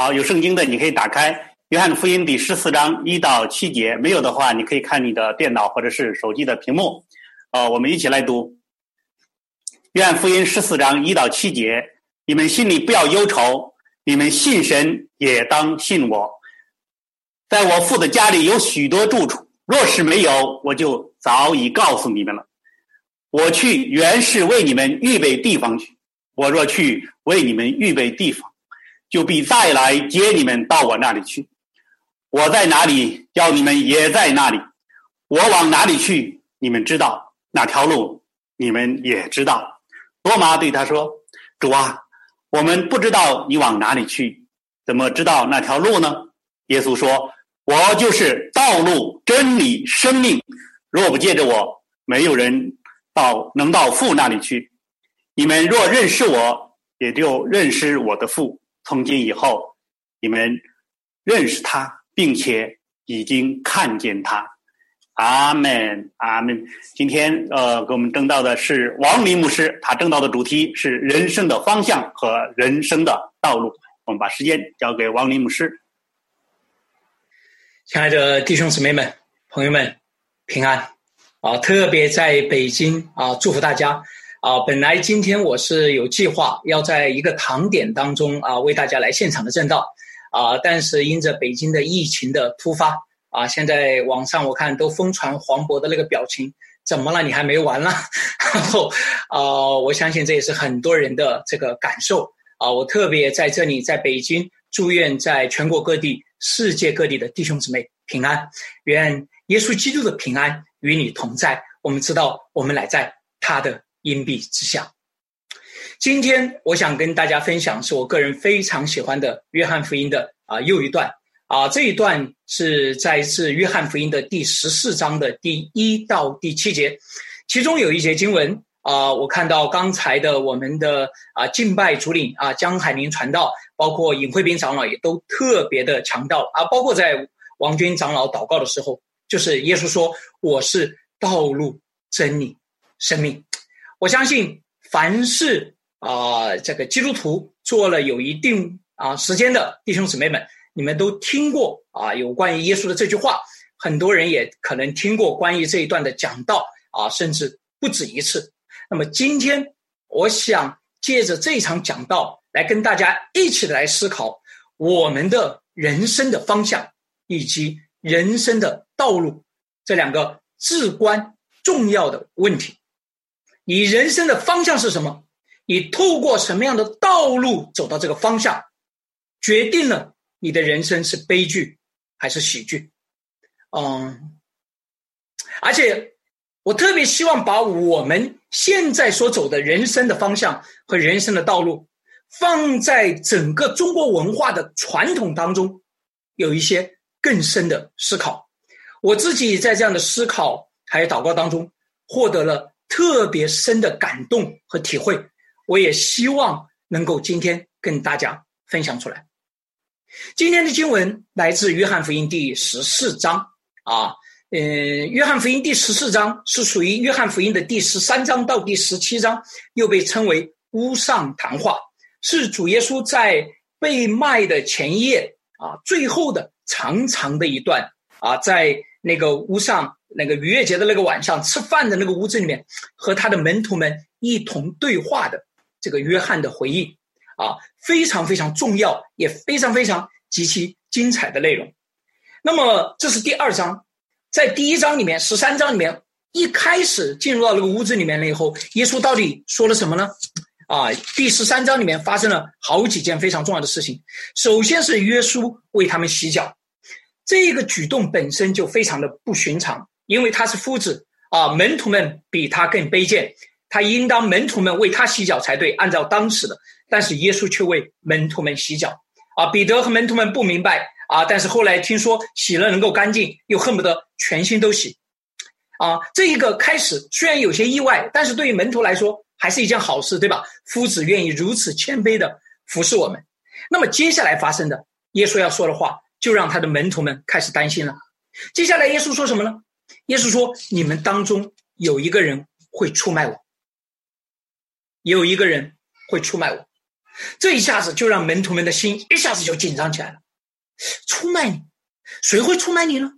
好，有圣经的你可以打开《约翰福音》第十四章一到七节，没有的话你可以看你的电脑或者是手机的屏幕。呃，我们一起来读《约翰福音》十四章一到七节。你们心里不要忧愁，你们信神也当信我。在我父的家里有许多住处，若是没有，我就早已告诉你们了。我去原是为你们预备地方去。我若去为你们预备地方，就必再来接你们到我那里去。我在哪里，叫你们也在那里。我往哪里去，你们知道哪条路，你们也知道。多玛对他说：“主啊。”我们不知道你往哪里去，怎么知道那条路呢？耶稣说：“我就是道路、真理、生命。若不借着我，没有人到能到父那里去。你们若认识我，也就认识我的父。从今以后，你们认识他，并且已经看见他。”阿门，阿门。今天呃，给我们争到的是王林牧师，他争到的主题是人生的方向和人生的道路。我们把时间交给王林牧师。亲爱的弟兄姊妹们、朋友们，平安啊！特别在北京啊，祝福大家啊！本来今天我是有计划要在一个堂点当中啊，为大家来现场的正道啊，但是因着北京的疫情的突发。啊，现在网上我看都疯传黄渤的那个表情，怎么了？你还没完了？然后，啊，我相信这也是很多人的这个感受啊。我特别在这里，在北京祝愿在全国各地、世界各地的弟兄姊妹平安，愿耶稣基督的平安与你同在。我们知道，我们乃在他的荫蔽之下。今天我想跟大家分享，是我个人非常喜欢的约翰福音的啊又一段。啊，这一段是在自约翰福音的第十四章的第一到第七节，其中有一节经文啊，我看到刚才的我们的啊敬拜主领啊江海明传道，包括尹慧斌长老也都特别的强调啊，包括在王军长老祷告的时候，就是耶稣说我是道路、真理、生命。我相信凡是啊这个基督徒做了有一定啊时间的弟兄姊妹们。你们都听过啊，有关于耶稣的这句话，很多人也可能听过关于这一段的讲道啊，甚至不止一次。那么今天，我想借着这场讲道来跟大家一起来思考我们的人生的方向以及人生的道路这两个至关重要的问题。你人生的方向是什么？你透过什么样的道路走到这个方向，决定了。你的人生是悲剧还是喜剧？嗯，而且我特别希望把我们现在所走的人生的方向和人生的道路，放在整个中国文化的传统当中，有一些更深的思考。我自己在这样的思考还有祷告当中，获得了特别深的感动和体会。我也希望能够今天跟大家分享出来。今天的经文来自约翰福音第十四章啊，嗯，约翰福音第十四章是属于约翰福音的第十三章到第十七章，又被称为屋上谈话，是主耶稣在被卖的前夜啊，最后的长长的一段啊，在那个屋上那个逾越节的那个晚上吃饭的那个屋子里面，和他的门徒们一同对话的这个约翰的回忆。啊，非常非常重要，也非常非常极其精彩的内容。那么，这是第二章，在第一章里面，十三章里面，一开始进入到那个屋子里面了以后，耶稣到底说了什么呢？啊，第十三章里面发生了好几件非常重要的事情。首先是耶稣为他们洗脚，这个举动本身就非常的不寻常，因为他是夫子啊，门徒们比他更卑贱，他应当门徒们为他洗脚才对，按照当时的。但是耶稣却为门徒们洗脚，啊，彼得和门徒们不明白啊，但是后来听说洗了能够干净，又恨不得全心都洗，啊，这一个开始虽然有些意外，但是对于门徒来说还是一件好事，对吧？夫子愿意如此谦卑的服侍我们，那么接下来发生的耶稣要说的话，就让他的门徒们开始担心了。接下来耶稣说什么呢？耶稣说：“你们当中有一个人会出卖我，有一个人会出卖我。”这一下子就让门徒们的心一下子就紧张起来了。出卖你，谁会出卖你呢？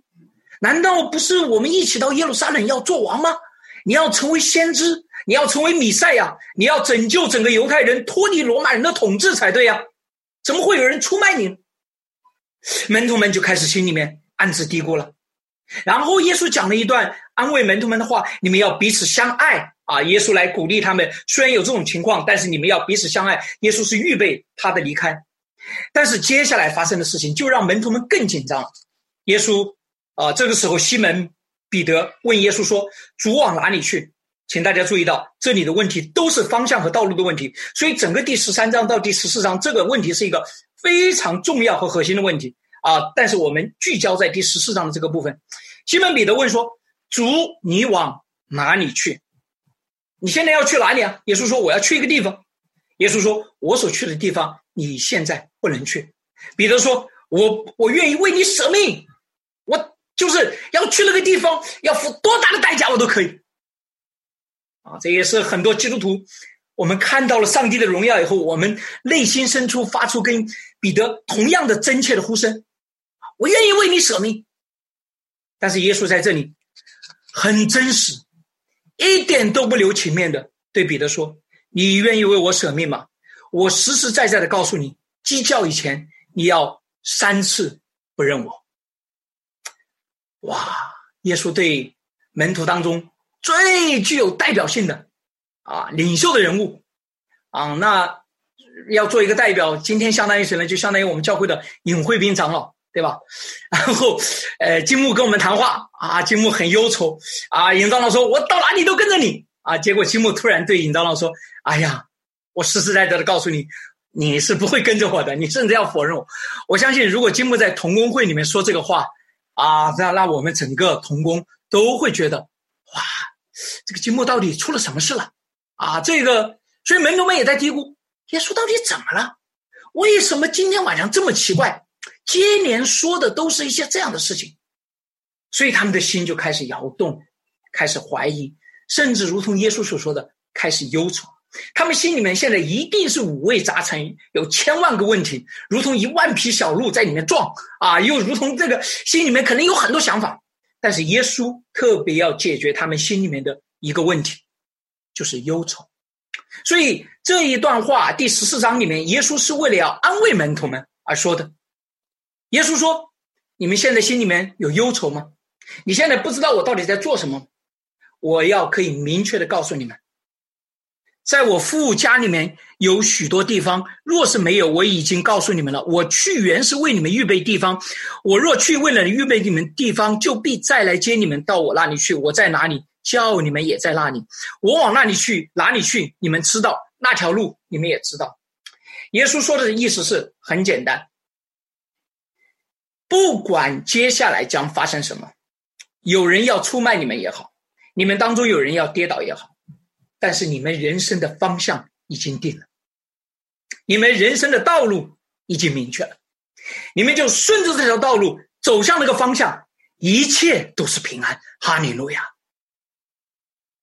难道不是我们一起到耶路撒冷要做王吗？你要成为先知，你要成为米赛亚，你要拯救整个犹太人，脱离罗马人的统治才对呀？怎么会有人出卖你？门徒们就开始心里面暗自嘀咕了。然后耶稣讲了一段安慰门徒们的话：“你们要彼此相爱啊！”耶稣来鼓励他们。虽然有这种情况，但是你们要彼此相爱。耶稣是预备他的离开，但是接下来发生的事情就让门徒们更紧张。耶稣啊，这个时候西门彼得问耶稣说：“主往哪里去？”请大家注意到，这里的问题都是方向和道路的问题。所以整个第十三章到第十四章，这个问题是一个非常重要和核心的问题。啊！但是我们聚焦在第十四章的这个部分。西门彼得问说：“主，你往哪里去？你现在要去哪里啊？”耶稣说：“我要去一个地方。”耶稣说：“我所去的地方，你现在不能去。”彼得说：“我我愿意为你舍命，我就是要去那个地方，要付多大的代价我都可以。”啊，这也是很多基督徒。我们看到了上帝的荣耀以后，我们内心深处发出跟彼得同样的真切的呼声。我愿意为你舍命，但是耶稣在这里很真实，一点都不留情面的对彼得说：“你愿意为我舍命吗？我实实在在的告诉你，鸡叫以前你要三次不认我。”哇！耶稣对门徒当中最具有代表性的啊领袖的人物啊，那要做一个代表，今天相当于谁呢？就相当于我们教会的尹慧斌长老。对吧？然后，呃，金木跟我们谈话啊，金木很忧愁啊。尹长老说：“我到哪里都跟着你啊。”结果金木突然对尹长老说：“哎呀，我实实在在的告诉你，你是不会跟着我的，你甚至要否认我。我相信，如果金木在同工会里面说这个话啊，那那我们整个童工都会觉得，哇，这个金木到底出了什么事了啊？这个，所以门徒们也在嘀咕：耶稣到底怎么了？为什么今天晚上这么奇怪？”接连说的都是一些这样的事情，所以他们的心就开始摇动，开始怀疑，甚至如同耶稣所说的，开始忧愁。他们心里面现在一定是五味杂陈，有千万个问题，如同一万匹小鹿在里面撞啊，又如同这个心里面可能有很多想法。但是耶稣特别要解决他们心里面的一个问题，就是忧愁。所以这一段话第十四章里面，耶稣是为了要安慰门徒们而说的。耶稣说：“你们现在心里面有忧愁吗？你现在不知道我到底在做什么？我要可以明确的告诉你们，在我父家里面有许多地方。若是没有，我已经告诉你们了。我去原是为你们预备地方。我若去为了预备你们地方，就必再来接你们到我那里去。我在哪里，叫你们也在那里。我往那里去，哪里去，你们知道那条路，你们也知道。”耶稣说的意思是很简单。不管接下来将发生什么，有人要出卖你们也好，你们当中有人要跌倒也好，但是你们人生的方向已经定了，你们人生的道路已经明确了，你们就顺着这条道路走向那个方向，一切都是平安。哈利路亚！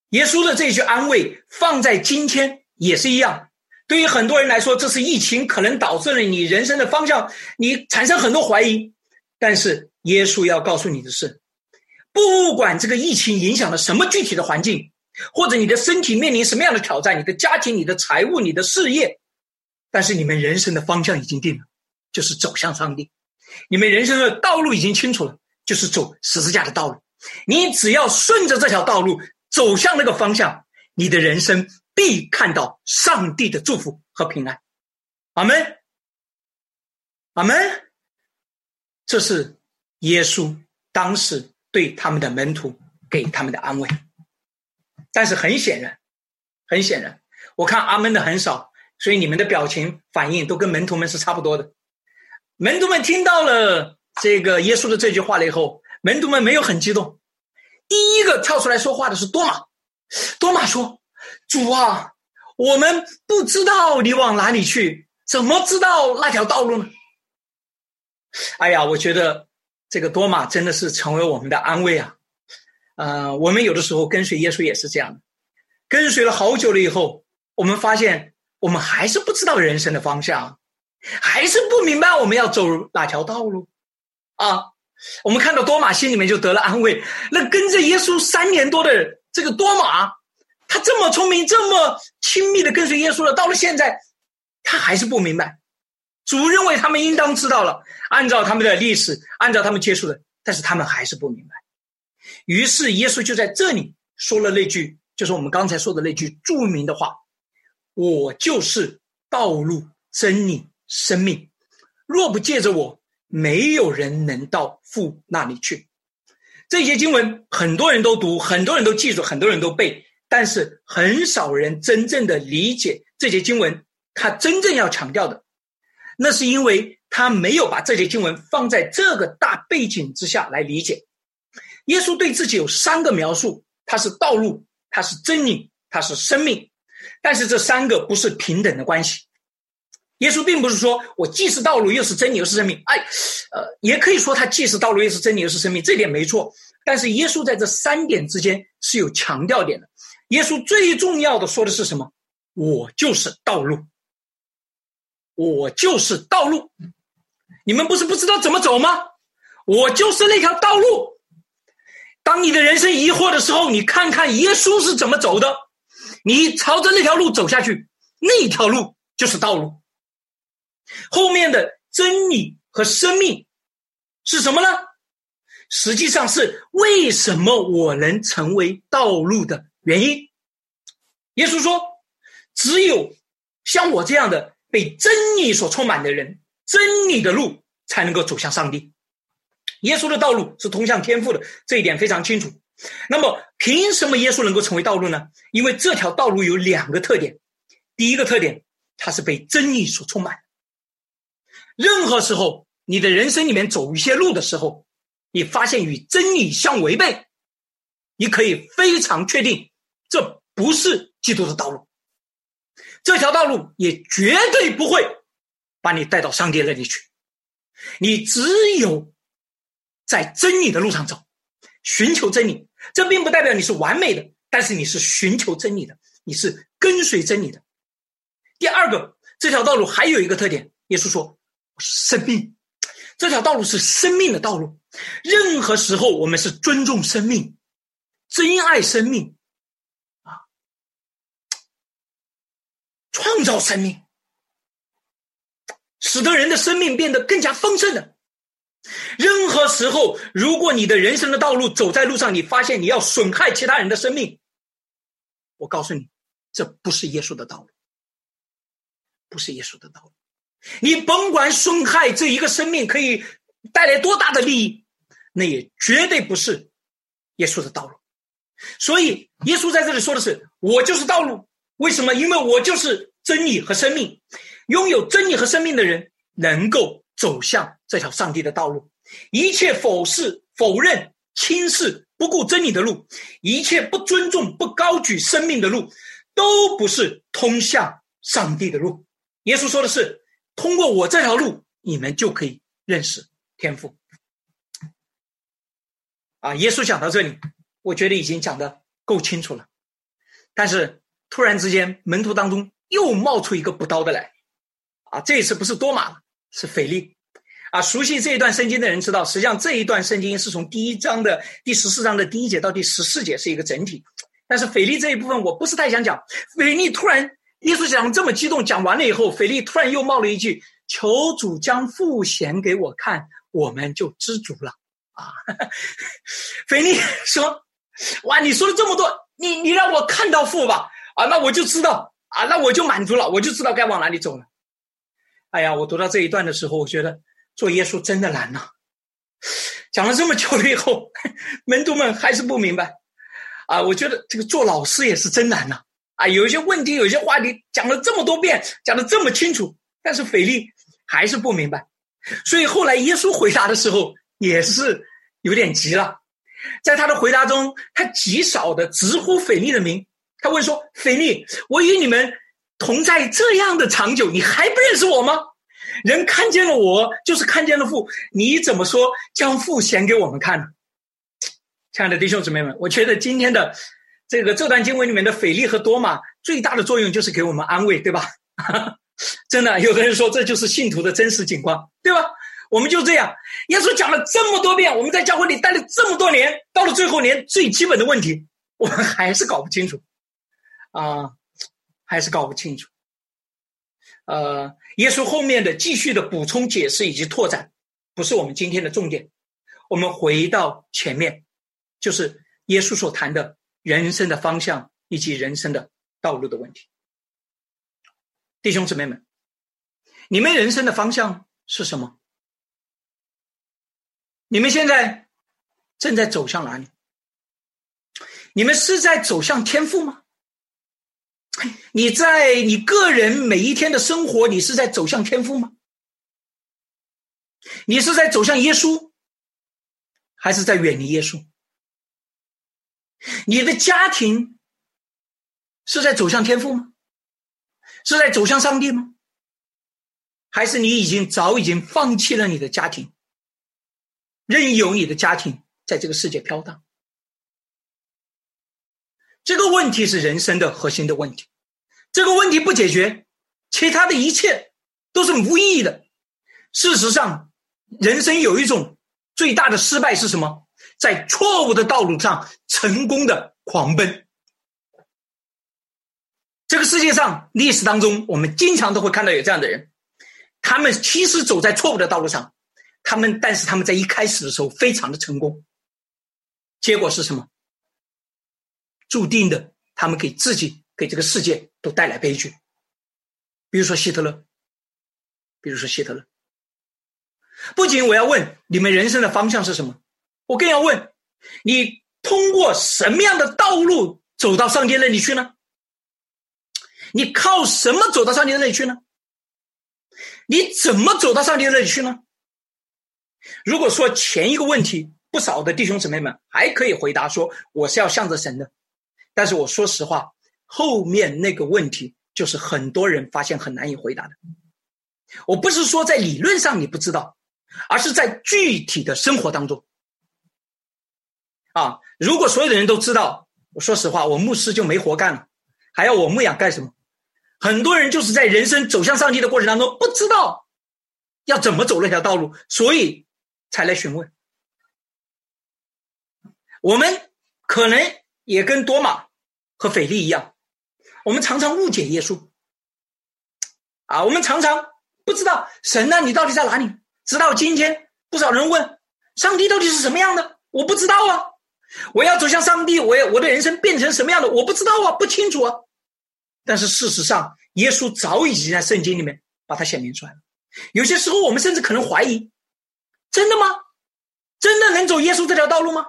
耶稣的这句安慰放在今天也是一样，对于很多人来说，这是疫情可能导致了你人生的方向，你产生很多怀疑。但是耶稣要告诉你的是，不管这个疫情影响了什么具体的环境，或者你的身体面临什么样的挑战，你的家庭、你的财务、你的事业，但是你们人生的方向已经定了，就是走向上帝。你们人生的道路已经清楚了，就是走十字架的道路。你只要顺着这条道路走向那个方向，你的人生必看到上帝的祝福和平安。阿门，阿门。这是耶稣当时对他们的门徒给他们的安慰，但是很显然，很显然，我看阿门的很少，所以你们的表情反应都跟门徒们是差不多的。门徒们听到了这个耶稣的这句话了以后，门徒们没有很激动。第一个跳出来说话的是多马，多马说：“主啊，我们不知道你往哪里去，怎么知道那条道路呢？”哎呀，我觉得这个多马真的是成为我们的安慰啊！呃，我们有的时候跟随耶稣也是这样的，跟随了好久了以后，我们发现我们还是不知道人生的方向，还是不明白我们要走哪条道路啊。我们看到多马心里面就得了安慰。那跟着耶稣三年多的这个多马，他这么聪明，这么亲密的跟随耶稣了，到了现在，他还是不明白。主认为他们应当知道了，按照他们的历史，按照他们接触的，但是他们还是不明白。于是耶稣就在这里说了那句，就是我们刚才说的那句著名的话：“我就是道路、真理、生命，若不借着我。”没有人能到父那里去。这些经文很多人都读，很多人都记住，很多人都背，但是很少人真正的理解这些经文。他真正要强调的，那是因为他没有把这些经文放在这个大背景之下来理解。耶稣对自己有三个描述：他是道路，他是真理，他是生命。但是这三个不是平等的关系。耶稣并不是说我既是道路又是真理又是生命，哎，呃，也可以说他既是道路又是真理又是生命，这点没错。但是耶稣在这三点之间是有强调点的。耶稣最重要的说的是什么？我就是道路，我就是道路。你们不是不知道怎么走吗？我就是那条道路。当你的人生疑惑的时候，你看看耶稣是怎么走的，你朝着那条路走下去，那条路就是道路。后面的真理和生命是什么呢？实际上是为什么我能成为道路的原因。耶稣说：“只有像我这样的被真理所充满的人，真理的路才能够走向上帝。耶稣的道路是通向天赋的，这一点非常清楚。那么，凭什么耶稣能够成为道路呢？因为这条道路有两个特点。第一个特点，它是被真理所充满。”任何时候，你的人生里面走一些路的时候，你发现与真理相违背，你可以非常确定，这不是基督的道路。这条道路也绝对不会把你带到上帝那里去。你只有在真理的路上走，寻求真理。这并不代表你是完美的，但是你是寻求真理的，你是跟随真理的。第二个，这条道路还有一个特点，耶稣说。生命，这条道路是生命的道路。任何时候，我们是尊重生命、珍爱生命，创造生命，使得人的生命变得更加丰盛的。任何时候，如果你的人生的道路走在路上，你发现你要损害其他人的生命，我告诉你，这不是耶稣的道路，不是耶稣的道路。你甭管损害这一个生命可以带来多大的利益，那也绝对不是耶稣的道路。所以，耶稣在这里说的是：“我就是道路。”为什么？因为我就是真理和生命。拥有真理和生命的人，能够走向这条上帝的道路。一切否视、否认、轻视、不顾真理的路，一切不尊重、不高举生命的路，都不是通向上帝的路。耶稣说的是。通过我这条路，你们就可以认识天赋。啊，耶稣讲到这里，我觉得已经讲的够清楚了。但是突然之间，门徒当中又冒出一个补刀的来。啊，这一次不是多马了，是腓力。啊，熟悉这一段圣经的人知道，实际上这一段圣经是从第一章的第十四章的第一节到第十四节是一个整体。但是腓力这一部分我不是太想讲。腓力突然。耶稣讲这么激动，讲完了以后，腓力突然又冒了一句：“求主将父显给我看，我们就知足了。”啊，腓力说：“哇，你说了这么多，你你让我看到父吧，啊，那我就知道，啊，那我就满足了，我就知道该往哪里走了。”哎呀，我读到这一段的时候，我觉得做耶稣真的难呐。讲了这么久了以后，门徒们还是不明白。啊，我觉得这个做老师也是真难呐。啊，有一些问题，有一些话题讲了这么多遍，讲的这么清楚，但是腓力还是不明白，所以后来耶稣回答的时候也是有点急了，在他的回答中，他极少的直呼腓力的名，他问说：“腓力，我与你们同在这样的长久，你还不认识我吗？人看见了我，就是看见了父，你怎么说将父显给我们看呢？”亲爱的弟兄姊妹们，我觉得今天的。这个这段经文里面的腓力和多马最大的作用就是给我们安慰，对吧？真的，有的人说这就是信徒的真实景观，对吧？我们就这样，耶稣讲了这么多遍，我们在教会里待了这么多年，到了最后连最基本的问题，我们还是搞不清楚，啊，还是搞不清楚。呃，耶稣后面的继续的补充解释以及拓展，不是我们今天的重点。我们回到前面，就是耶稣所谈的人生的方向以及人生的道路的问题。弟兄姊妹们，你们人生的方向是什么？你们现在正在走向哪里？你们是在走向天赋吗？你在你个人每一天的生活，你是在走向天赋吗？你是在走向耶稣，还是在远离耶稣？你的家庭是在走向天赋吗？是在走向上帝吗？还是你已经早已经放弃了你的家庭，任由你的家庭在这个世界飘荡？这个问题是人生的核心的问题。这个问题不解决，其他的一切都是无意义的。事实上，人生有一种最大的失败是什么？在错误的道路上成功的狂奔。这个世界上历史当中，我们经常都会看到有这样的人，他们其实走在错误的道路上，他们但是他们在一开始的时候非常的成功，结果是什么？注定的，他们给自己。给这个世界都带来悲剧，比如说希特勒，比如说希特勒。不仅我要问你们人生的方向是什么，我更要问你通过什么样的道路走到上帝那里去呢？你靠什么走到上帝那里去呢？你怎么走到上帝那里去呢？如果说前一个问题，不少的弟兄姊妹们还可以回答说我是要向着神的，但是我说实话。后面那个问题就是很多人发现很难以回答的。我不是说在理论上你不知道，而是在具体的生活当中。啊，如果所有的人都知道，我说实话，我牧师就没活干了，还要我牧养干什么？很多人就是在人生走向上帝的过程当中，不知道要怎么走那条道路，所以才来询问。我们可能也跟多马和斐利一样。我们常常误解耶稣，啊，我们常常不知道神呢，你到底在哪里？直到今天，不少人问上帝到底是什么样的？我不知道啊！我要走向上帝，我要我的人生变成什么样的？我不知道啊，不清楚啊。但是事实上，耶稣早已经在圣经里面把它显明出来了。有些时候，我们甚至可能怀疑：真的吗？真的能走耶稣这条道路吗？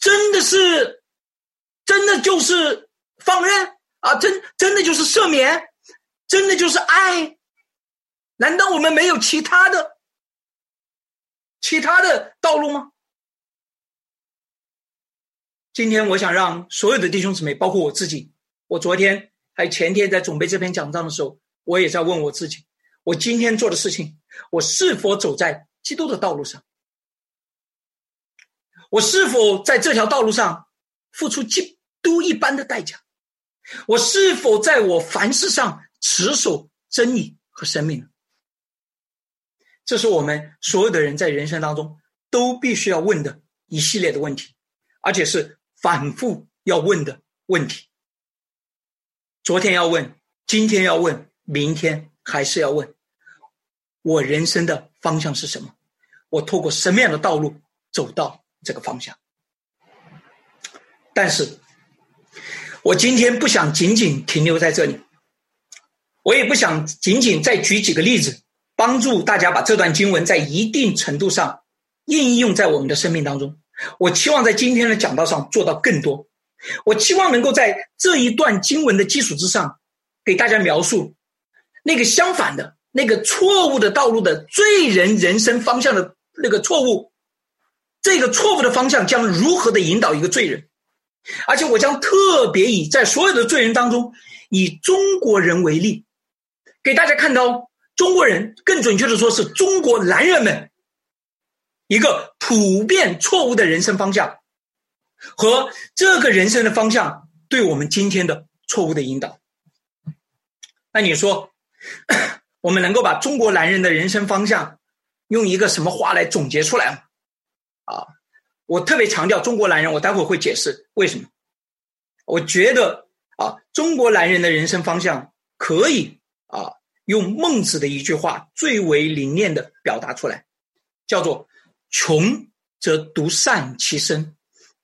真的是，真的就是放任？啊，真真的就是赦免，真的就是爱，难道我们没有其他的、其他的道路吗？今天我想让所有的弟兄姊妹，包括我自己，我昨天还前天在准备这篇讲章的时候，我也在问我自己：我今天做的事情，我是否走在基督的道路上？我是否在这条道路上付出基督一般的代价？我是否在我凡事上持守真理和生命？这是我们所有的人在人生当中都必须要问的一系列的问题，而且是反复要问的问题。昨天要问，今天要问，明天还是要问。我人生的方向是什么？我透过什么样的道路走到这个方向？但是。我今天不想仅仅停留在这里，我也不想仅仅再举几个例子，帮助大家把这段经文在一定程度上应用在我们的生命当中。我期望在今天的讲道上做到更多。我期望能够在这一段经文的基础之上，给大家描述那个相反的、那个错误的道路的罪人人生方向的那个错误，这个错误的方向将如何的引导一个罪人。而且我将特别以在所有的罪人当中，以中国人为例，给大家看到中国人，更准确的说是中国男人们一个普遍错误的人生方向，和这个人生的方向对我们今天的错误的引导。那你说，我们能够把中国男人的人生方向用一个什么话来总结出来吗？啊，我特别强调中国男人，我待会儿会解释为什么。我觉得啊，中国男人的人生方向可以啊，用孟子的一句话最为凝练的表达出来，叫做“穷则独善其身，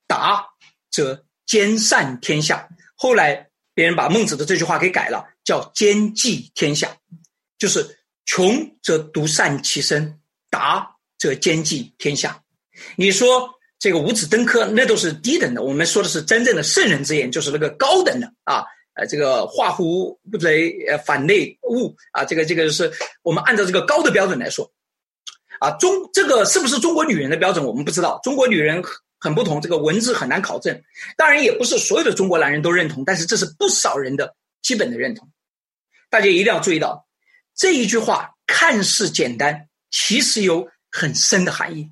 达则兼善天下”。后来别人把孟子的这句话给改了，叫“兼济天下”。就是穷则独善其身，达则兼济天下。你说这个五子登科，那都是低等的。我们说的是真正的圣人之言，就是那个高等的啊。呃，这个化乎不贼，呃，反内物啊。这个这个是我们按照这个高的标准来说啊。中这个是不是中国女人的标准？我们不知道。中国女人很不同，这个文字很难考证。当然，也不是所有的中国男人都认同，但是这是不少人的基本的认同。大家一定要注意到。这一句话看似简单，其实有很深的含义。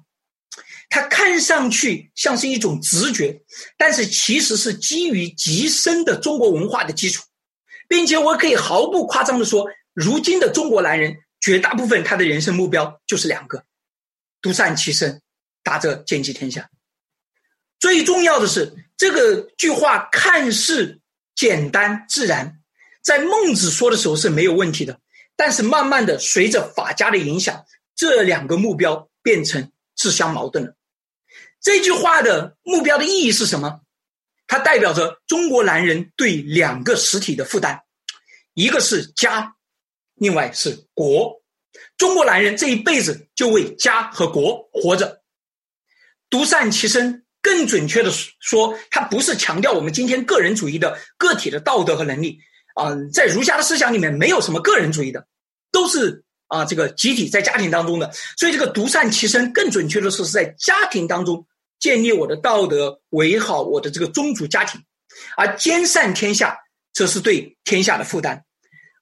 它看上去像是一种直觉，但是其实是基于极深的中国文化的基础，并且我可以毫不夸张的说，如今的中国男人绝大部分他的人生目标就是两个：独善其身，达则兼济天下。最重要的是，这个句话看似简单自然，在孟子说的时候是没有问题的。但是慢慢的，随着法家的影响，这两个目标变成自相矛盾了。这句话的目标的意义是什么？它代表着中国男人对两个实体的负担，一个是家，另外是国。中国男人这一辈子就为家和国活着，独善其身。更准确的说，他不是强调我们今天个人主义的个体的道德和能力。啊，在儒家的思想里面，没有什么个人主义的，都是啊，这个集体在家庭当中的。所以，这个独善其身，更准确的是是在家庭当中建立我的道德，维好我的这个宗族家庭，而兼善天下，则是对天下的负担。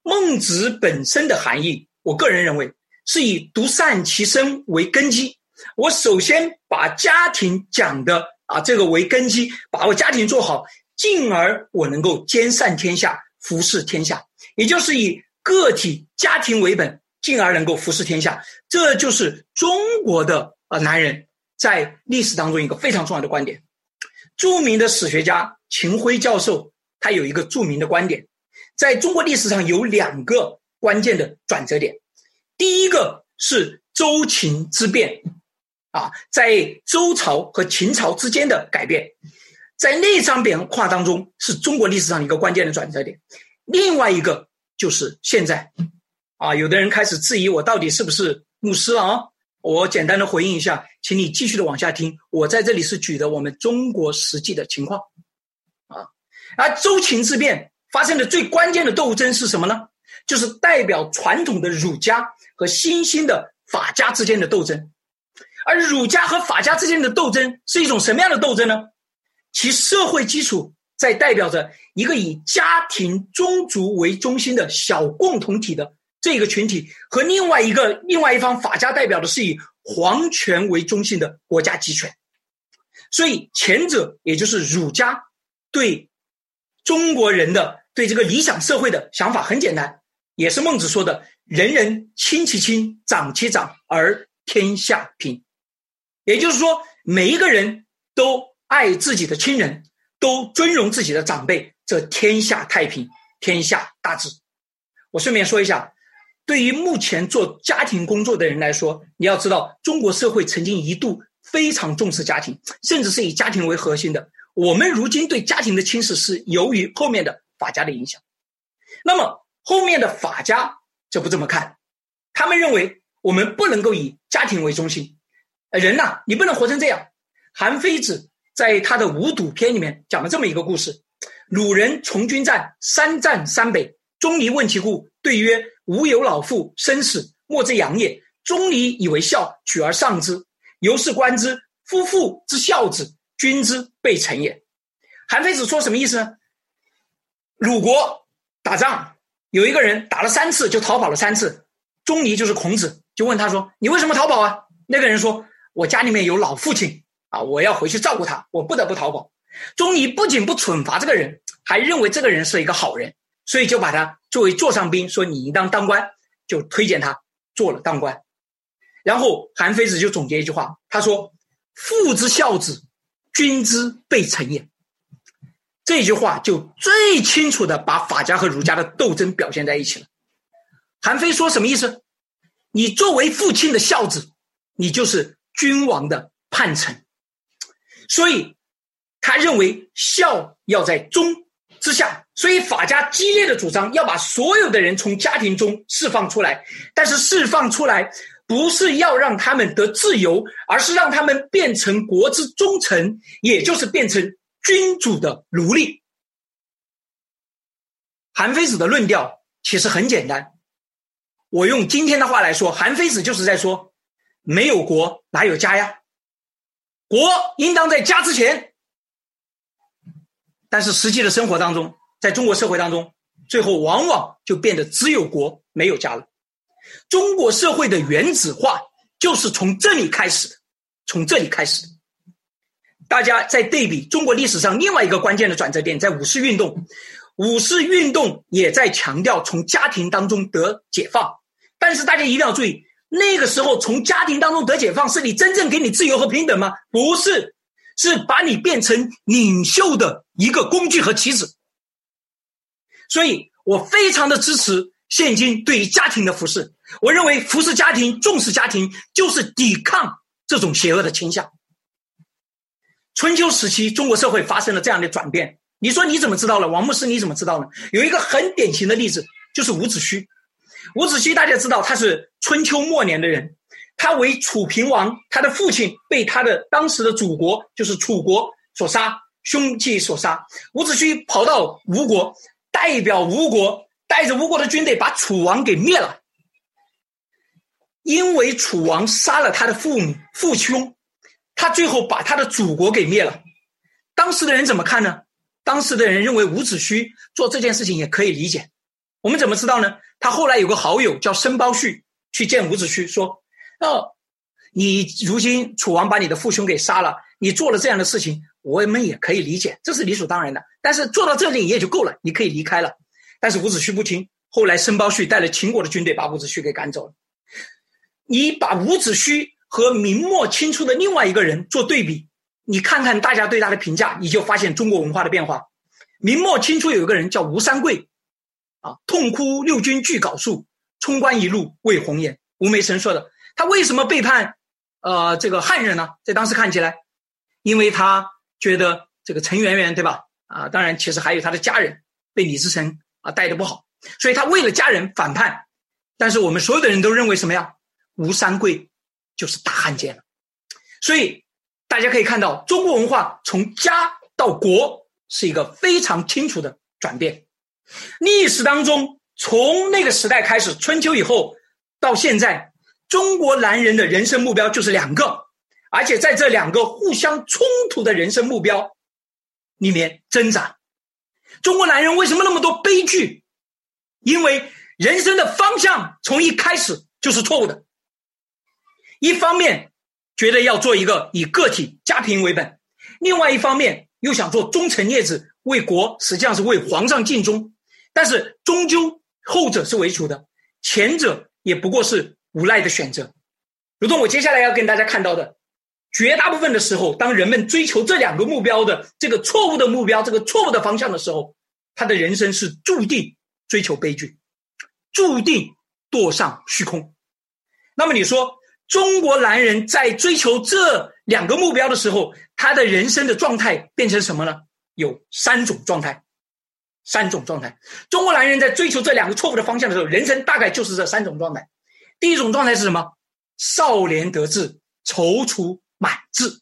孟子本身的含义，我个人认为是以独善其身为根基。我首先把家庭讲的啊，这个为根基，把我家庭做好，进而我能够兼善天下。服侍天下，也就是以个体家庭为本，进而能够服侍天下。这就是中国的呃男人在历史当中一个非常重要的观点。著名的史学家秦晖教授，他有一个著名的观点，在中国历史上有两个关键的转折点。第一个是周秦之变，啊，在周朝和秦朝之间的改变。在那张变化当中，是中国历史上一个关键的转折点。另外一个就是现在，啊，有的人开始质疑我到底是不是牧师了啊？我简单的回应一下，请你继续的往下听。我在这里是举的我们中国实际的情况，啊，而周秦之变发生的最关键的斗争是什么呢？就是代表传统的儒家和新兴的法家之间的斗争。而儒家和法家之间的斗争是一种什么样的斗争呢？其社会基础在代表着一个以家庭宗族为中心的小共同体的这个群体，和另外一个另外一方法家代表的是以皇权为中心的国家集权。所以前者也就是儒家对中国人的对这个理想社会的想法很简单，也是孟子说的“人人亲其亲，长其长，而天下平”。也就是说，每一个人都。爱自己的亲人，都尊荣自己的长辈，这天下太平，天下大治。我顺便说一下，对于目前做家庭工作的人来说，你要知道，中国社会曾经一度非常重视家庭，甚至是以家庭为核心的。我们如今对家庭的轻视，是由于后面的法家的影响。那么后面的法家就不这么看，他们认为我们不能够以家庭为中心，人呐，你不能活成这样。韩非子。在他的《五堵篇》里面讲了这么一个故事：鲁人从军战，三战三北。钟离问其故，对曰：“吾有老父生死，莫之养也。”钟离以为孝，取而上之。由是观之，夫妇之孝子，君之备臣也。韩非子说什么意思呢？鲁国打仗，有一个人打了三次就逃跑了三次。钟离就是孔子，就问他说：“你为什么逃跑啊？”那个人说：“我家里面有老父亲。”啊！我要回去照顾他，我不得不逃跑。钟离不仅不惩罚这个人，还认为这个人是一个好人，所以就把他作为座上宾，说你应当当官，就推荐他做了当官。然后韩非子就总结一句话，他说：“父之孝子，君之备臣也。”这句话就最清楚的把法家和儒家的斗争表现在一起了。韩非说什么意思？你作为父亲的孝子，你就是君王的叛臣，所以他认为孝要在忠之下。所以法家激烈的主张要把所有的人从家庭中释放出来，但是释放出来不是要让他们得自由，而是让他们变成国之忠臣，也就是变成君主的奴隶。韩非子的论调其实很简单。我用今天的话来说，韩非子就是在说，没有国哪有家呀？国应当在家之前。但是实际的生活当中，在中国社会当中，最后往往就变得只有国没有家了。中国社会的原子化就是从这里开始的，从这里开始的。大家在对比中国历史上另外一个关键的转折点，在五四运动，五四运动也在强调从家庭当中得解放。但是大家一定要注意，那个时候从家庭当中得解放，是你真正给你自由和平等吗？不是，是把你变成领袖的一个工具和棋子。所以我非常的支持现今对于家庭的服侍。我认为服侍家庭、重视家庭，就是抵抗这种邪恶的倾向。春秋时期，中国社会发生了这样的转变。你说你怎么知道了？王牧师你怎么知道呢？有一个很典型的例子，就是伍子胥。伍子胥大家知道，他是春秋末年的人，他为楚平王，他的父亲被他的当时的祖国就是楚国所杀，兄弟所杀。伍子胥跑到吴国，代表吴国，带着吴国的军队把楚王给灭了。因为楚王杀了他的父母父兄，他最后把他的祖国给灭了。当时的人怎么看呢？当时的人认为伍子胥做这件事情也可以理解。我们怎么知道呢？他后来有个好友叫申包胥，去见伍子胥说：“哦，你如今楚王把你的父兄给杀了，你做了这样的事情，我们也可以理解，这是理所当然的。但是做到这里也就够了，你可以离开了。”但是伍子胥不听，后来申包胥带了秦国的军队把伍子胥给赶走了。你把伍子胥和明末清初的另外一个人做对比，你看看大家对他的评价，你就发现中国文化的变化。明末清初有一个人叫吴三桂。啊！痛哭六军俱缟素，冲冠一怒为红颜。吴梅生说的，他为什么背叛，呃，这个汉人呢？在当时看起来，因为他觉得这个陈圆圆，对吧？啊，当然，其实还有他的家人被李自成啊带的不好，所以他为了家人反叛。但是我们所有的人都认为什么呀？吴三桂就是大汉奸了。所以大家可以看到，中国文化从家到国是一个非常清楚的转变。历史当中，从那个时代开始，春秋以后到现在，中国男人的人生目标就是两个，而且在这两个互相冲突的人生目标里面挣扎。中国男人为什么那么多悲剧？因为人生的方向从一开始就是错误的。一方面觉得要做一个以个体家庭为本，另外一方面又想做忠臣烈子，为国实际上是为皇上尽忠。但是终究后者是为主的，前者也不过是无奈的选择。如同我接下来要跟大家看到的，绝大部分的时候，当人们追求这两个目标的这个错误的目标、这个错误的方向的时候，他的人生是注定追求悲剧，注定堕上虚空。那么你说，中国男人在追求这两个目标的时候，他的人生的状态变成什么呢？有三种状态。三种状态，中国男人在追求这两个错误的方向的时候，人生大概就是这三种状态。第一种状态是什么？少年得志，踌躇满志，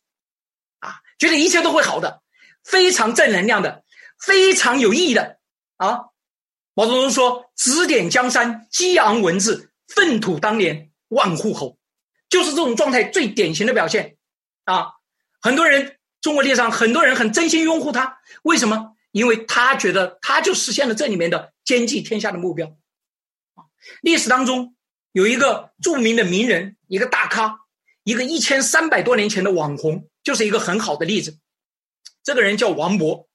啊，觉得一切都会好的，非常正能量的，非常有意义的啊。毛泽东说：“指点江山，激昂文字，粪土当年万户侯。”就是这种状态最典型的表现啊。很多人，中国历史上很多人很真心拥护他，为什么？因为他觉得他就实现了这里面的兼济天下的目标，历史当中有一个著名的名人，一个大咖，一个一千三百多年前的网红，就是一个很好的例子。这个人叫王勃，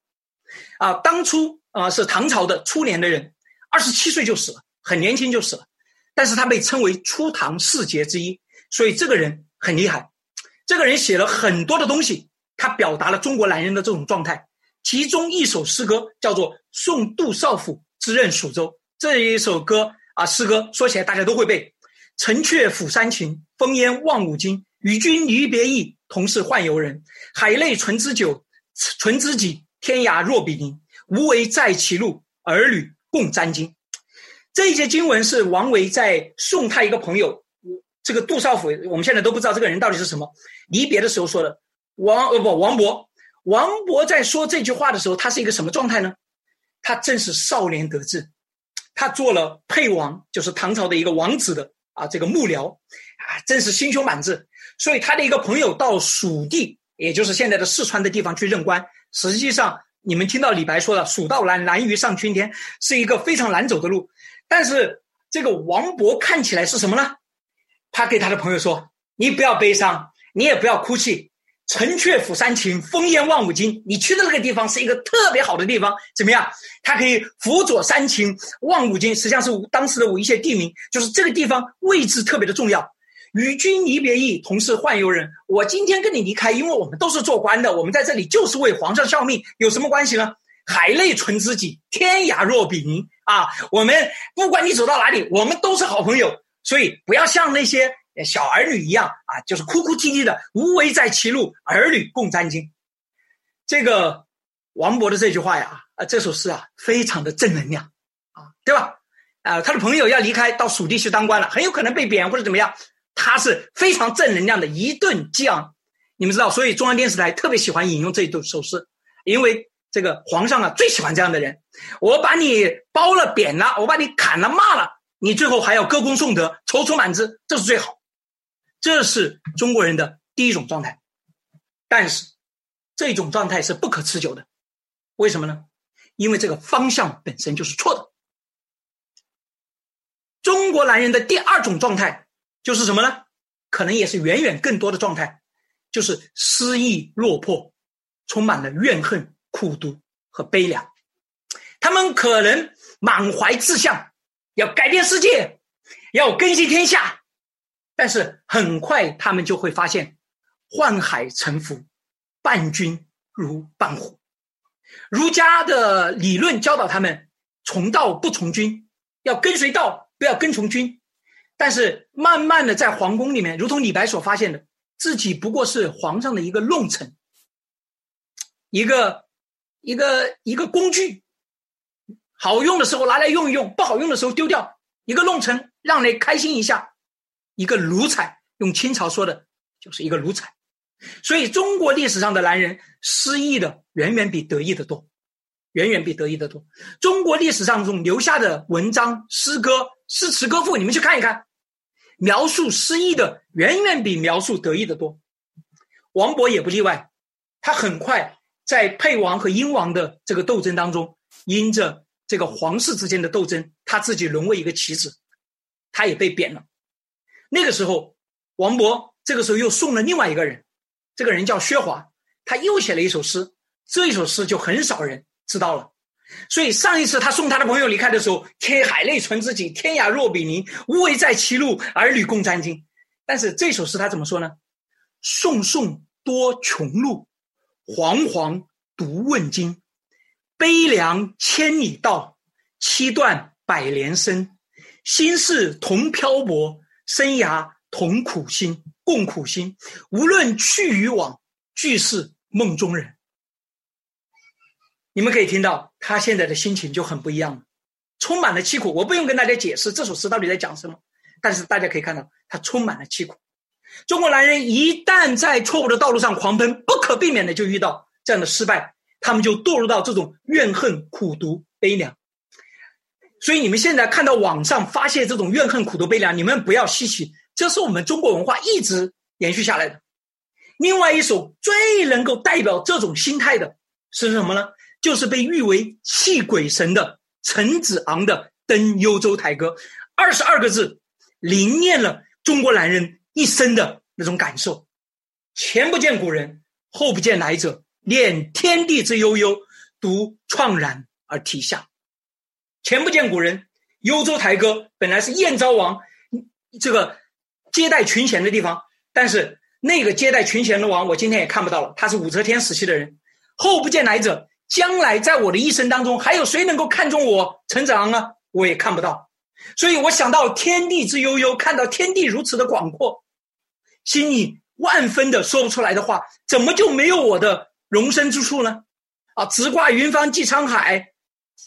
啊，当初啊是唐朝的初年的人，二十七岁就死了，很年轻就死了。但是他被称为初唐四杰之一，所以这个人很厉害。这个人写了很多的东西，他表达了中国男人的这种状态。其中一首诗歌叫做《送杜少府之任蜀州》，这一首歌啊，诗歌说起来大家都会背：“城阙辅三秦，风烟望五津。与君离别意，同是宦游人。海内存知酒，存知己，天涯若比邻。无为在歧路，儿女共沾巾。”这一节经文是王维在送他一个朋友，这个杜少府，我们现在都不知道这个人到底是什么。离别的时候说的，王呃不王勃，王勃在说这句话的时候，他是一个什么状态呢？他正是少年得志，他做了沛王，就是唐朝的一个王子的啊这个幕僚，啊真是心胸满志。所以他的一个朋友到蜀地，也就是现在的四川的地方去任官。实际上，你们听到李白说的“蜀道难，难于上青天”，是一个非常难走的路。但是这个王勃看起来是什么呢？他给他的朋友说：“你不要悲伤，你也不要哭泣。城阙辅三秦，风烟望五津。你去的那个地方是一个特别好的地方，怎么样？它可以辅佐三秦，望五津，实际上是当时的一些地名，就是这个地方位置特别的重要。与君离别意，同是宦游人。我今天跟你离开，因为我们都是做官的，我们在这里就是为皇上效命，有什么关系呢？海内存知己，天涯若比邻。”啊，我们不管你走到哪里，我们都是好朋友，所以不要像那些小儿女一样啊，就是哭哭啼啼的。无为在歧路，儿女共沾巾。这个王勃的这句话呀，啊，这首诗啊，非常的正能量啊，对吧？啊，他的朋友要离开到蜀地去当官了，很有可能被贬或者怎么样，他是非常正能量的一顿激昂。你们知道，所以中央电视台特别喜欢引用这一段首诗，因为。这个皇上啊，最喜欢这样的人。我把你包了、贬了，我把你砍了、骂了，你最后还要歌功颂德、踌躇满志，这是最好。这是中国人的第一种状态。但是，这种状态是不可持久的。为什么呢？因为这个方向本身就是错的。中国男人的第二种状态就是什么呢？可能也是远远更多的状态，就是失意落魄，充满了怨恨。苦读和悲凉，他们可能满怀志向，要改变世界，要更新天下，但是很快他们就会发现，宦海沉浮，伴君如伴虎。儒家的理论教导他们从道不从君，要跟随道，不要跟从君。但是慢慢的在皇宫里面，如同李白所发现的，自己不过是皇上的一个弄臣，一个。一个一个工具，好用的时候拿来用一用，不好用的时候丢掉。一个弄臣，让你开心一下；一个奴才，用清朝说的，就是一个奴才。所以，中国历史上的男人失意的远远比得意的多，远远比得意的多。中国历史上中留下的文章、诗歌、诗词歌赋，你们去看一看，描述失意的远远比描述得意的多。王勃也不例外，他很快。在沛王和英王的这个斗争当中，因着这个皇室之间的斗争，他自己沦为一个棋子，他也被贬了。那个时候，王勃这个时候又送了另外一个人，这个人叫薛华，他又写了一首诗，这一首诗就很少人知道了。所以上一次他送他的朋友离开的时候，“天海内存知己，天涯若比邻。无为在歧路，儿女共沾巾。”但是这首诗他怎么说呢？“送送多穷路。”惶惶独问津，悲凉千里道，七断百年身。心事同漂泊，生涯同苦心，共苦心。无论去与往，俱是梦中人。你们可以听到他现在的心情就很不一样了，充满了凄苦。我不用跟大家解释这首诗到底在讲什么，但是大家可以看到，他充满了凄苦。中国男人一旦在错误的道路上狂奔，不可避免的就遇到这样的失败，他们就堕入到这种怨恨、苦毒、悲凉。所以你们现在看到网上发泄这种怨恨、苦毒、悲凉，你们不要稀奇，这是我们中国文化一直延续下来的。另外一首最能够代表这种心态的是什么呢？就是被誉为泣鬼神的陈子昂的《登幽州台歌》，二十二个字，凝练了中国男人。一生的那种感受，前不见古人，后不见来者，念天地之悠悠，独怆然而涕下。前不见古人，幽州台歌本来是燕昭王这个接待群贤的地方，但是那个接待群贤的王，我今天也看不到了。他是武则天时期的人，后不见来者，将来在我的一生当中，还有谁能够看中我成长呢？我也看不到。所以我想到天地之悠悠，看到天地如此的广阔，心里万分的说不出来的话，怎么就没有我的容身之处呢？啊，直挂云帆济沧海，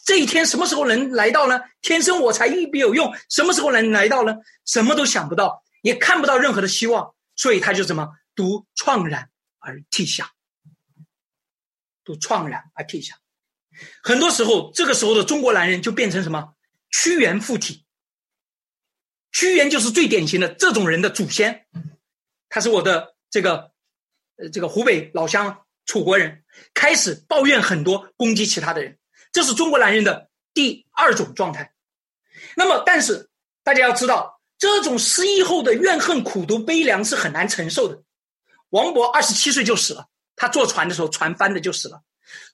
这一天什么时候能来到呢？天生我材必必有用，什么时候能来到呢？什么都想不到，也看不到任何的希望，所以他就怎么独怆然而涕下，独怆然而涕下。很多时候，这个时候的中国男人就变成什么？屈原附体。屈原就是最典型的这种人的祖先，他是我的这个，呃，这个湖北老乡。楚国人开始抱怨很多，攻击其他的人，这是中国男人的第二种状态。那么，但是大家要知道，这种失意后的怨恨、苦毒、悲凉是很难承受的。王勃二十七岁就死了，他坐船的时候船翻的就死了。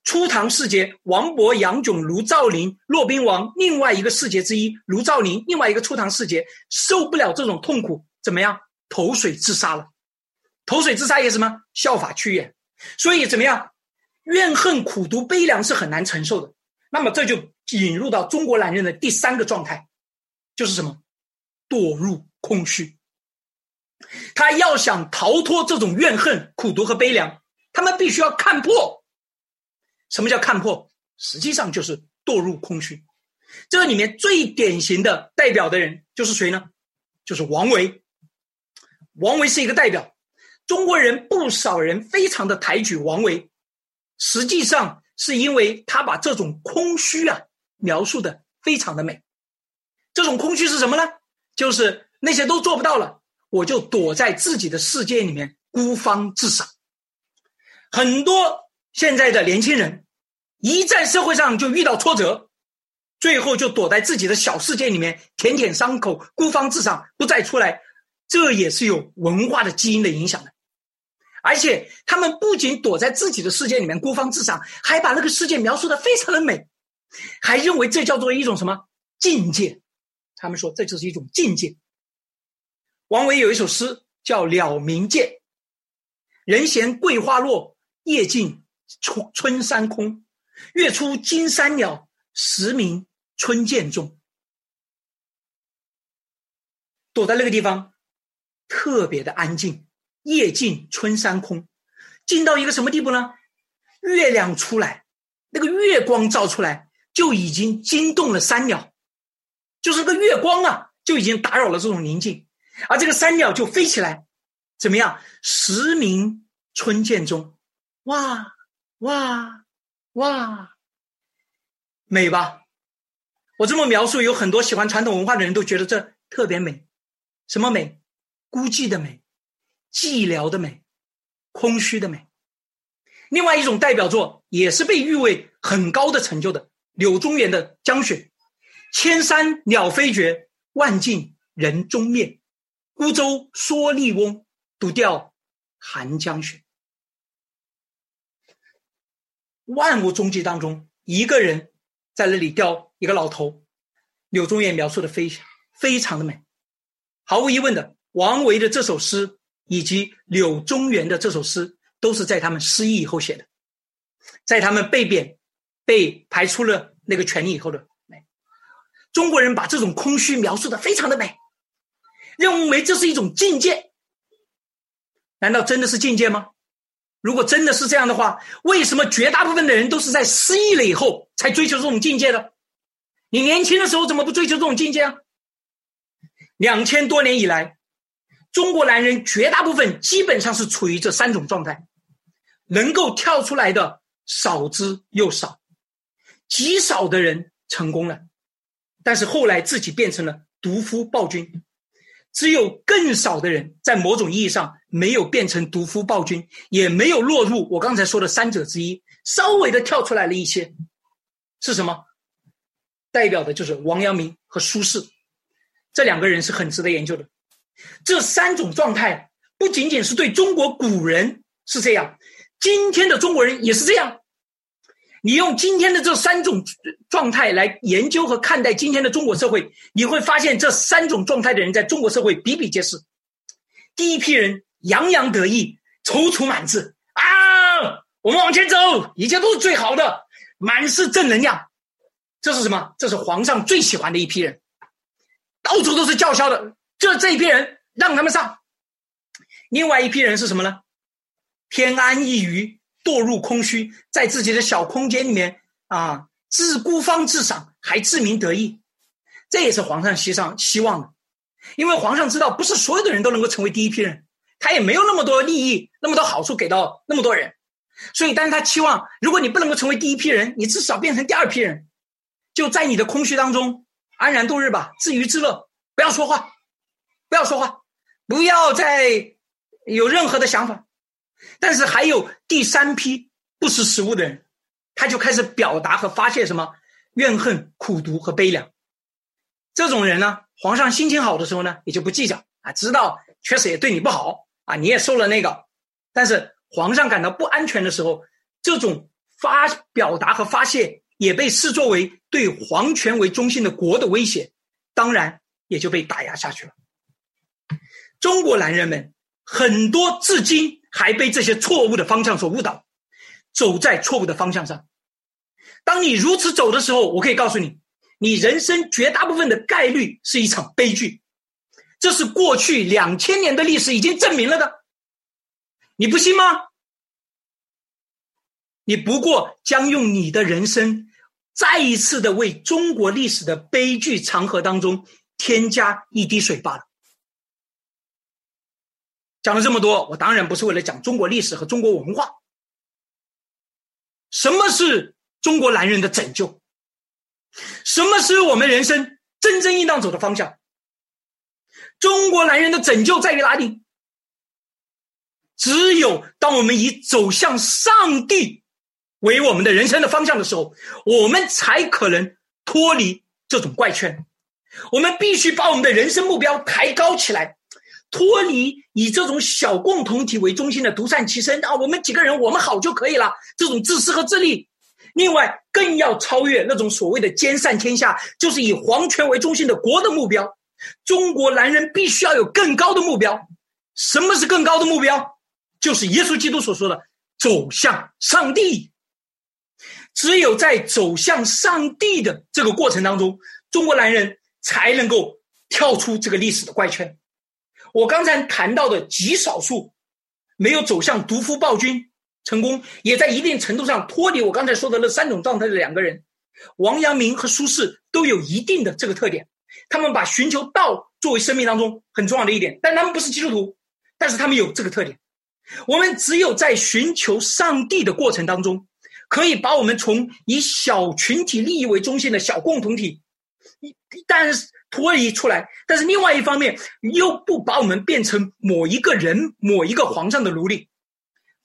初唐四杰，王勃、杨炯、卢照邻、骆宾王，另外一个四杰之一卢照邻，另外一个初唐四杰受不了这种痛苦，怎么样？投水自杀了。投水自杀也什么？效法屈原。所以怎么样？怨恨、苦毒、悲凉是很难承受的。那么这就引入到中国男人的第三个状态，就是什么？堕入空虚。他要想逃脱这种怨恨、苦毒和悲凉，他们必须要看破。什么叫看破？实际上就是堕入空虚。这里面最典型的代表的人就是谁呢？就是王维。王维是一个代表。中国人不少人非常的抬举王维，实际上是因为他把这种空虚啊描述的非常的美。这种空虚是什么呢？就是那些都做不到了，我就躲在自己的世界里面孤芳自赏。很多现在的年轻人一在社会上就遇到挫折，最后就躲在自己的小世界里面舔舔伤口，孤芳自赏，不再出来。这也是有文化的基因的影响的。而且他们不仅躲在自己的世界里面孤芳自赏，还把那个世界描述的非常的美，还认为这叫做一种什么境界？他们说这就是一种境界。王维有一首诗叫《鸟鸣涧》：“人闲桂花落，夜静春春山空。月出惊山鸟，时鸣春涧中。”躲在那个地方，特别的安静。夜静春山空，静到一个什么地步呢？月亮出来，那个月光照出来，就已经惊动了山鸟，就是个月光啊，就已经打扰了这种宁静，而这个山鸟就飞起来，怎么样？时鸣春涧中，哇哇哇，美吧？我这么描述，有很多喜欢传统文化的人都觉得这特别美，什么美？孤寂的美。寂寥的美，空虚的美。另外一种代表作也是被誉为很高的成就的柳宗元的《江雪》：“千山鸟飞绝，万径人踪灭。孤舟蓑笠翁，独钓寒江雪。”万物踪迹当中，一个人在那里钓一个老头。柳宗元描述的非常非常的美。毫无疑问的，王维的这首诗。以及柳宗元的这首诗，都是在他们失意以后写的，在他们被贬、被排出了那个权力以后的美。中国人把这种空虚描述的非常的美，认为这是一种境界。难道真的是境界吗？如果真的是这样的话，为什么绝大部分的人都是在失意了以后才追求这种境界的？你年轻的时候怎么不追求这种境界啊？两千多年以来。中国男人绝大部分基本上是处于这三种状态，能够跳出来的少之又少，极少的人成功了，但是后来自己变成了独夫暴君，只有更少的人在某种意义上没有变成独夫暴君，也没有落入我刚才说的三者之一，稍微的跳出来了一些，是什么？代表的就是王阳明和苏轼，这两个人是很值得研究的。这三种状态不仅仅是对中国古人是这样，今天的中国人也是这样。你用今天的这三种状态来研究和看待今天的中国社会，你会发现这三种状态的人在中国社会比比皆是。第一批人洋洋得意、踌躇满志啊，我们往前走，一切都是最好的，满是正能量。这是什么？这是皇上最喜欢的一批人，到处都是叫嚣的。就这一批人，让他们上。另外一批人是什么呢？偏安一隅。堕入空虚，在自己的小空间里面啊，自孤芳自赏，还自鸣得意，这也是皇上希上希望的，因为皇上知道，不是所有的人都能够成为第一批人，他也没有那么多利益，那么多好处给到那么多人，所以，但是他期望，如果你不能够成为第一批人，你至少变成第二批人，就在你的空虚当中安然度日吧，自娱自乐，不要说话，不要说话，不要再有任何的想法。但是还有第三批不识时务的人，他就开始表达和发泄什么怨恨、苦毒和悲凉。这种人呢，皇上心情好的时候呢，也就不计较啊，知道确实也对你不好啊，你也受了那个。但是皇上感到不安全的时候，这种发表达和发泄也被视作为对皇权为中心的国的威胁，当然也就被打压下去了。中国男人们很多至今。还被这些错误的方向所误导，走在错误的方向上。当你如此走的时候，我可以告诉你，你人生绝大部分的概率是一场悲剧。这是过去两千年的历史已经证明了的。你不信吗？你不过将用你的人生再一次的为中国历史的悲剧长河当中添加一滴水罢了。讲了这么多，我当然不是为了讲中国历史和中国文化。什么是中国男人的拯救？什么是我们人生真正应当走的方向？中国男人的拯救在于哪里？只有当我们以走向上帝为我们的人生的方向的时候，我们才可能脱离这种怪圈。我们必须把我们的人生目标抬高起来。脱离以这种小共同体为中心的独善其身啊，我们几个人我们好就可以了，这种自私和自利。另外，更要超越那种所谓的兼善天下，就是以皇权为中心的国的目标。中国男人必须要有更高的目标。什么是更高的目标？就是耶稣基督所说的走向上帝。只有在走向上帝的这个过程当中，中国男人才能够跳出这个历史的怪圈。我刚才谈到的极少数没有走向独夫暴君成功，也在一定程度上脱离我刚才说的那三种状态的两个人，王阳明和苏轼都有一定的这个特点。他们把寻求道作为生命当中很重要的一点，但他们不是基督徒，但是他们有这个特点。我们只有在寻求上帝的过程当中，可以把我们从以小群体利益为中心的小共同体，一但是。脱离出来，但是另外一方面又不把我们变成某一个人、某一个皇上的奴隶。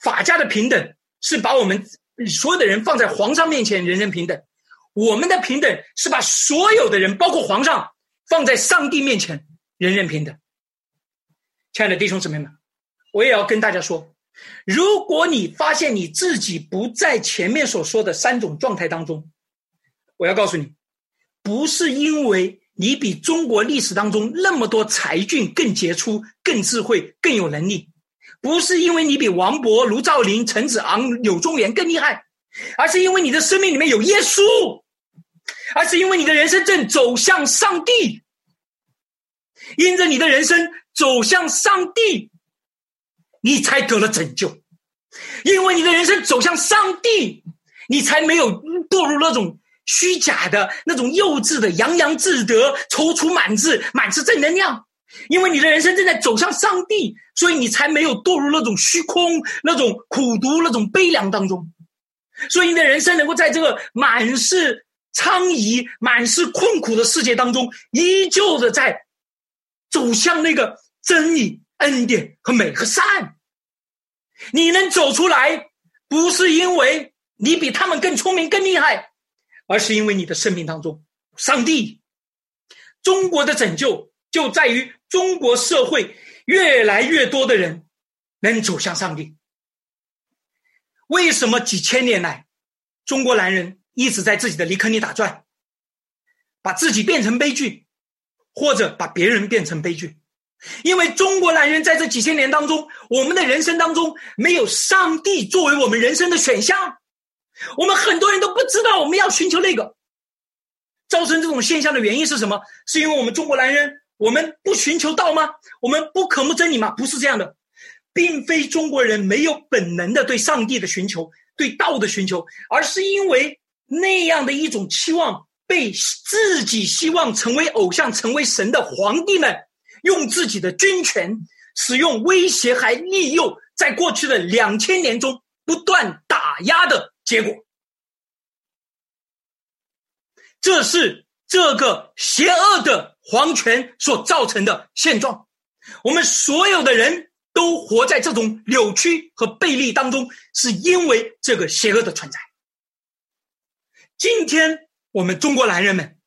法家的平等是把我们所有的人放在皇上面前，人人平等；我们的平等是把所有的人，包括皇上，放在上帝面前，人人平等。亲爱的弟兄姊妹们，我也要跟大家说，如果你发现你自己不在前面所说的三种状态当中，我要告诉你，不是因为。你比中国历史当中那么多才俊更杰出、更智慧、更有能力，不是因为你比王勃、卢照邻、陈子昂、柳宗元更厉害，而是因为你的生命里面有耶稣，而是因为你的人生正走向上帝，因着你的人生走向上帝，你才得了拯救；因为你的人生走向上帝，你才没有堕入那种。虚假的那种幼稚的洋洋自得、踌躇满志、满是正能量，因为你的人生正在走向上帝，所以你才没有堕入那种虚空、那种苦读、那种悲凉当中，所以你的人生能够在这个满是苍夷、满是困苦的世界当中，依旧的在走向那个真理、恩典和美和善。你能走出来，不是因为你比他们更聪明、更厉害。而是因为你的生命当中，上帝，中国的拯救就在于中国社会越来越多的人能走向上帝。为什么几千年来中国男人一直在自己的泥坑里打转，把自己变成悲剧，或者把别人变成悲剧。因为中国男人在这几千年当中，我们的人生当中没有上帝作为我们人生的选项，我们很多人都不知道我们要寻求那个。造成这种现象的原因是什么？是因为我们中国男人，我们不寻求道吗？我们不渴慕真理吗？不是这样的，并非中国人没有本能的对上帝的寻求、对道的寻求，而是因为那样的一种期望被自己希望成为偶像、成为神的皇帝们用自己的军权使用威胁还利诱，在过去的两千年中不断打压的结果。这是这个邪恶的皇权所造成的现状。我们所有的人都活在这种扭曲和背离当中，是因为这个邪恶的存在。今天我们中国男人们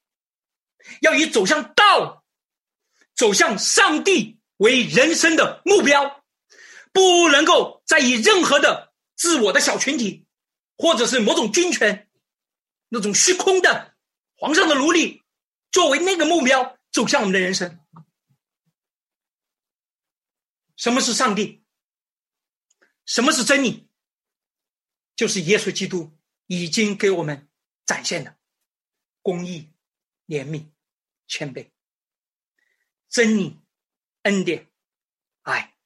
要以走向道、走向上帝为人生的目标，不能够再以任何的自我的小群体，或者是某种军权那种虚空的。皇上的奴隶作为那个目标走向我们的人生。什么是上帝？什么是真理？就是耶稣基督已经给我们展现的公义、怜悯、谦卑、真理、恩典、爱。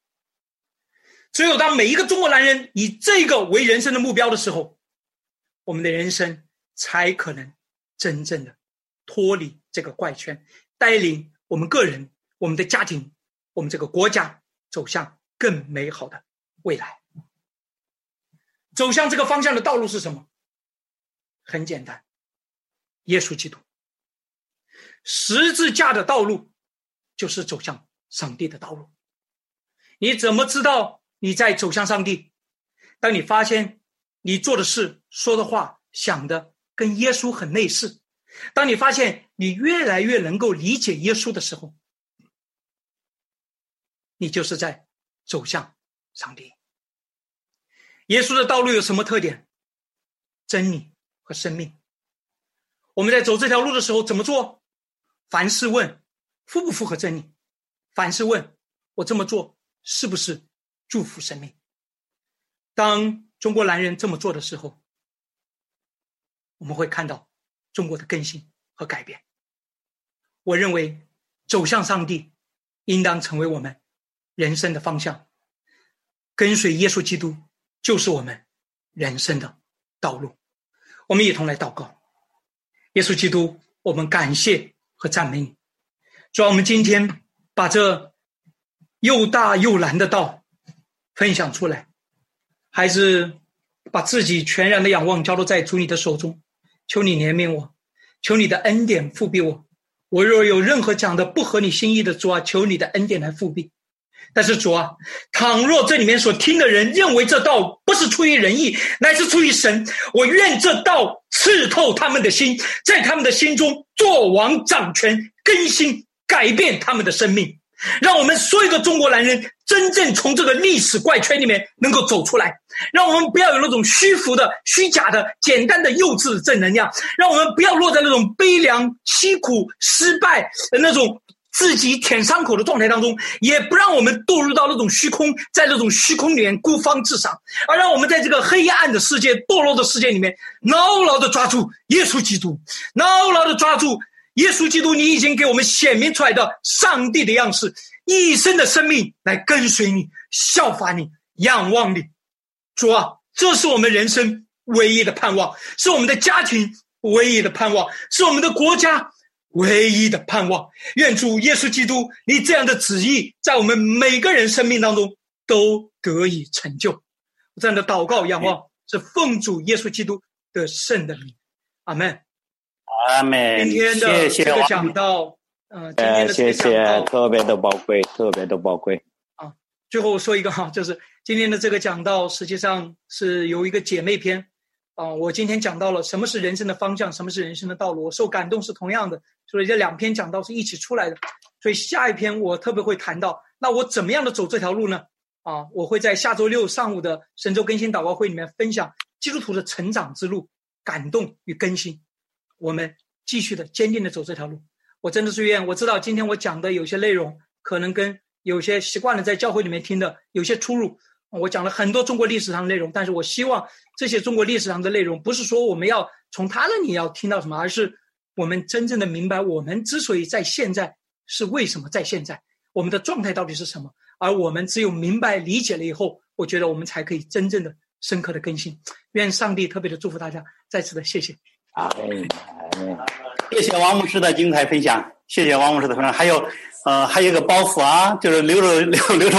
只有当每一个中国男人以这个为人生的目标的时候，我们的人生才可能。真正的脱离这个怪圈，带领我们个人、我们的家庭、我们这个国家走向更美好的未来。走向这个方向的道路是什么？很简单，耶稣基督。十字架的道路就是走向上帝的道路。你怎么知道你在走向上帝？当你发现你做的事、说的话、想的。跟耶稣很类似。当你发现你越来越能够理解耶稣的时候，你就是在走向上帝。耶稣的道路有什么特点？真理和生命。我们在走这条路的时候怎么做？凡事问符不符合真理？凡事问我这么做是不是祝福生命？当中国男人这么做的时候。我们会看到中国的更新和改变。我认为走向上帝应当成为我们人生的方向，跟随耶稣基督就是我们人生的道路。我们一同来祷告，耶稣基督，我们感谢和赞美你。主要，我们今天把这又大又难的道分享出来，还是把自己全然的仰望交托在主你的手中。求你怜悯我，求你的恩典复庇我。我若有任何讲的不合你心意的，主啊，求你的恩典来复庇。但是主啊，倘若这里面所听的人认为这道不是出于仁义，乃是出于神，我愿这道刺透他们的心，在他们的心中做王掌权，更新改变他们的生命。让我们所有的中国男人真正从这个历史怪圈里面能够走出来，让我们不要有那种虚浮的、虚假的、简单的、幼稚的正能量，让我们不要落在那种悲凉、凄苦、失败的那种自己舔伤口的状态当中，也不让我们堕入到那种虚空，在那种虚空里面孤芳自赏，而让我们在这个黑暗的世界、堕落的世界里面，牢牢的抓住耶稣基督，牢牢的抓住。耶稣基督，你已经给我们显明出来的上帝的样式，一生的生命来跟随你、效法你、仰望你。主啊，这是我们人生唯一的盼望，是我们的家庭唯一的盼望，是我们的国家唯一的盼望。愿主耶稣基督，你这样的旨意在我们每个人生命当中都得以成就。这样的祷告、仰望是奉主耶稣基督的圣的名，阿门。阿门，今天的这个讲到，呃，谢谢，特别的宝贵，特别的宝贵。啊，最后说一个哈，就是今天的这个讲道，实际上是有一个姐妹篇。啊，我今天讲到了什么是人生的方向，什么是人生的道路，我受感动是同样的，所以这两篇讲道是一起出来的。所以下一篇我特别会谈到，那我怎么样的走这条路呢？啊，我会在下周六上午的神州更新祷告会里面分享基督徒的成长之路。感动与更新。我们继续的坚定的走这条路。我真的是愿，我知道今天我讲的有些内容可能跟有些习惯了在教会里面听的有些出入。我讲了很多中国历史上的内容，但是我希望这些中国历史上的内容不是说我们要从他那里要听到什么，而是我们真正的明白我们之所以在现在是为什么在现在，我们的状态到底是什么。而我们只有明白理解了以后，我觉得我们才可以真正的深刻的更新。愿上帝特别的祝福大家，再次的谢谢。啊，谢谢王牧师的精彩分享，谢谢王牧师的分享。还有，呃，还有一个包袱啊，就是留着留留着